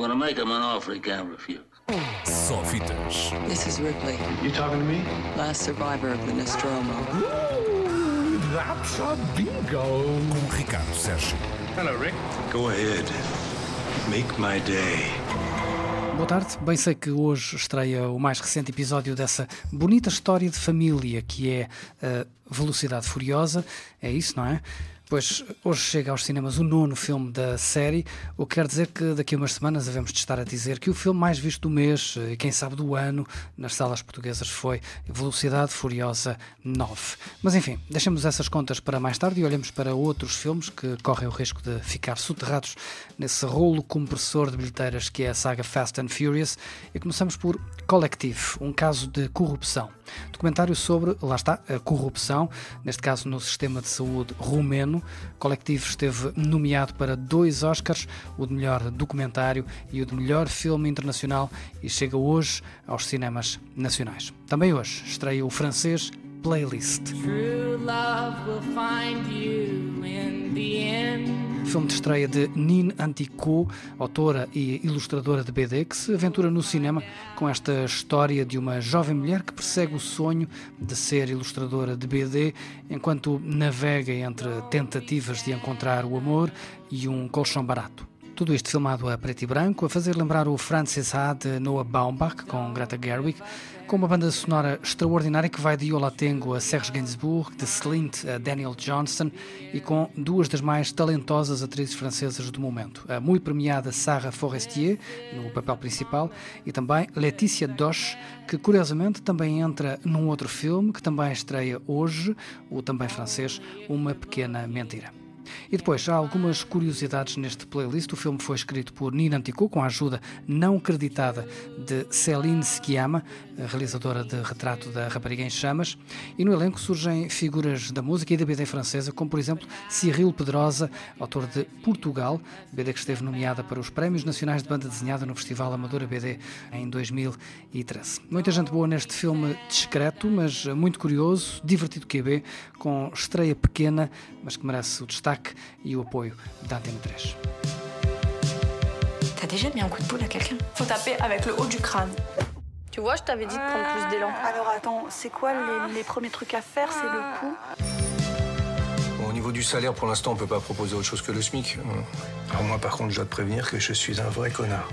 going to make him an offer he can't refuse. Só fitas. This is Ripley, You talking to me? last survivor of the Nostromo. That's a bingo. Com Ricardo Sérgio. Hello, Rick. Go ahead. Make my day. Boa tarde. Bem sei que hoje estreia o mais recente episódio dessa bonita história de família que é a Velocidade Furiosa. É isso, não é? Pois hoje chega aos cinemas o nono filme da série, o que quer dizer que daqui a umas semanas devemos de estar a dizer que o filme mais visto do mês, e quem sabe do ano, nas salas portuguesas foi Velocidade Furiosa 9. Mas enfim, deixemos essas contas para mais tarde e olhemos para outros filmes que correm o risco de ficar soterrados nesse rolo compressor de bilheteiras que é a saga Fast and Furious. E começamos por Collective, um caso de corrupção. Documentário sobre, lá está, a corrupção, neste caso no sistema de saúde rumeno. Collective esteve nomeado para dois Oscars, o de melhor documentário e o de melhor filme internacional, e chega hoje aos cinemas nacionais. Também hoje estreia o francês Playlist. True love will find you in the end. Filme de estreia de Nin Antico, autora e ilustradora de BD, que se aventura no cinema com esta história de uma jovem mulher que persegue o sonho de ser ilustradora de BD enquanto navega entre tentativas de encontrar o amor e um colchão barato. Tudo isto filmado a preto e branco, a fazer lembrar o Francis Ha de Noah Baumbach com Greta Gerwig, com uma banda sonora extraordinária que vai de Yola Tengo a Serge Gainsbourg, de Slint a Daniel Johnston e com duas das mais talentosas atrizes francesas do momento, a muito premiada Sarah Forestier no papel principal e também Laetitia Doche, que curiosamente também entra num outro filme que também estreia hoje, o também francês, Uma Pequena Mentira. E depois, há algumas curiosidades neste playlist. O filme foi escrito por Nina Antico, com a ajuda não creditada de Céline Sciamma, realizadora de Retrato da Rapariga em Chamas. E no elenco surgem figuras da música e da BD francesa, como por exemplo Cyril Pedrosa, autor de Portugal, BD que esteve nomeada para os Prémios Nacionais de Banda Desenhada no Festival Amadora BD em 2013. Muita gente boa neste filme discreto, mas muito curioso, divertido QB, com estreia pequena, mas que merece o destaque et au apoio da Antena 3. T'as déjà mis un coup de boule à quelqu'un? Faut taper avec le haut du crâne. Tu vois, je t'avais dit de prendre plus d'élan. Alors attends, c'est quoi les, les premiers trucs à faire? C'est le coup? Bon, au niveau du salaire, pour l'instant, on peut pas proposer autre chose que le SMIC. Alors moi, par contre, je dois te prévenir que je suis un vrai connard.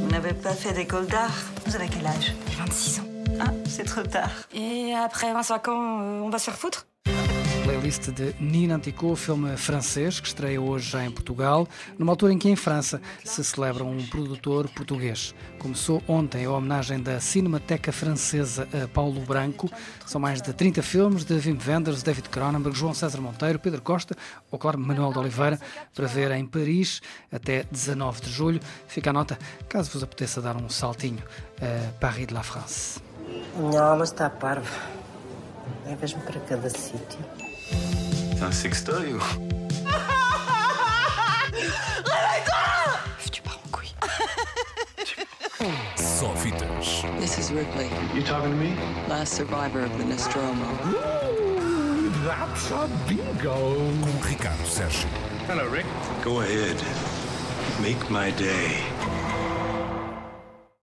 Vous n'avez pas fait d'école d'art? Vous avez quel âge? 26 ans. C'est trop tard. Et après 25 ans, euh, on va se faire foutre Playlist de Nina Antico, filme francês que estreia hoje já em Portugal, numa altura em que em França se celebra um produtor português. Começou ontem a homenagem da Cinemateca Francesa a Paulo Branco. São mais de 30 filmes de Wim Wenders, David Cronenberg, João César Monteiro, Pedro Costa ou, claro, Manuel de Oliveira, para ver em Paris até 19 de julho. Fica a nota, caso vos apeteça dar um saltinho a Paris de la France. Minha alma está parva. Levas-me para cada sítio. C'est un sextoy ou Tu pars en couille. Só fitas. This is Ripley, You talking to me? last survivor of the Nostromo. That's a bingo. Com Ricardo Sérgio. Hello, Rick. Go ahead. Make my day.